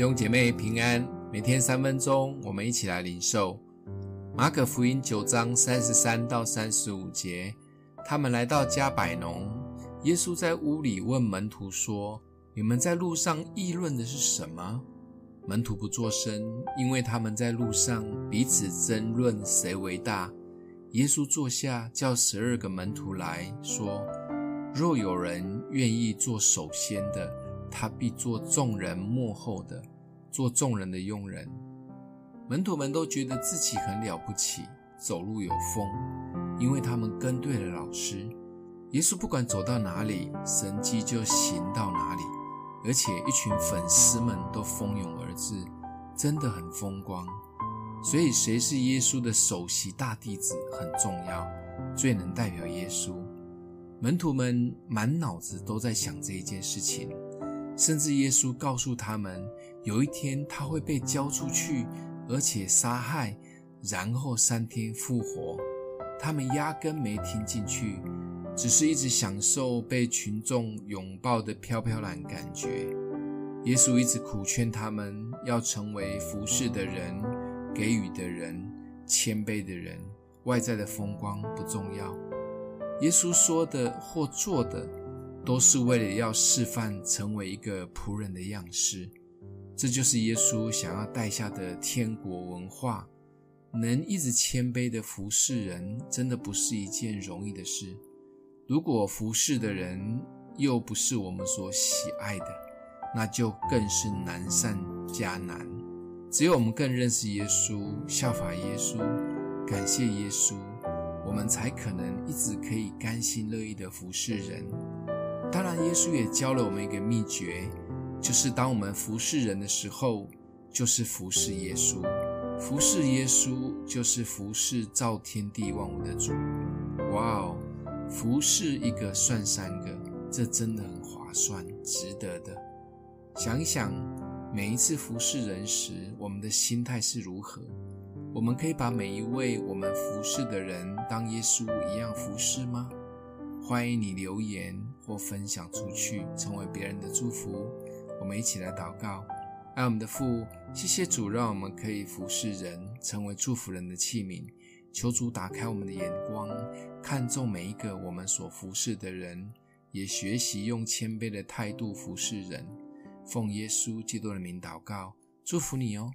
弟兄姐妹平安，每天三分钟，我们一起来领受马可福音九章三十三到三十五节。他们来到加百农，耶稣在屋里问门徒说：“你们在路上议论的是什么？”门徒不作声，因为他们在路上彼此争论谁为大。耶稣坐下，叫十二个门徒来说：“若有人愿意做首先的，他必做众人幕后的，做众人的佣人。”门徒们都觉得自己很了不起，走路有风，因为他们跟对了老师。耶稣不管走到哪里，神迹就行到哪里。而且一群粉丝们都蜂拥而至，真的很风光。所以，谁是耶稣的首席大弟子很重要，最能代表耶稣。门徒们满脑子都在想这一件事情，甚至耶稣告诉他们，有一天他会被交出去，而且杀害，然后三天复活。他们压根没听进去。只是一直享受被群众拥抱的飘飘然感觉。耶稣一直苦劝他们要成为服侍的人、给予的人、谦卑的人。外在的风光不重要，耶稣说的或做的，都是为了要示范成为一个仆人的样式。这就是耶稣想要带下的天国文化。能一直谦卑的服侍人，真的不是一件容易的事。如果服侍的人又不是我们所喜爱的，那就更是难上加难。只有我们更认识耶稣，效法耶稣，感谢耶稣，我们才可能一直可以甘心乐意的服侍人。当然，耶稣也教了我们一个秘诀，就是当我们服侍人的时候，就是服侍耶稣。服侍耶稣，就是服侍造天地万物的主。哇哦！服侍一个算三个，这真的很划算，值得的。想一想，每一次服侍人时，我们的心态是如何？我们可以把每一位我们服侍的人当耶稣一样服侍吗？欢迎你留言或分享出去，成为别人的祝福。我们一起来祷告，爱我们的父，谢谢主，让我们可以服侍人，成为祝福人的器皿。求主打开我们的眼光，看重每一个我们所服侍的人，也学习用谦卑的态度服侍人。奉耶稣基督的名祷告，祝福你哦。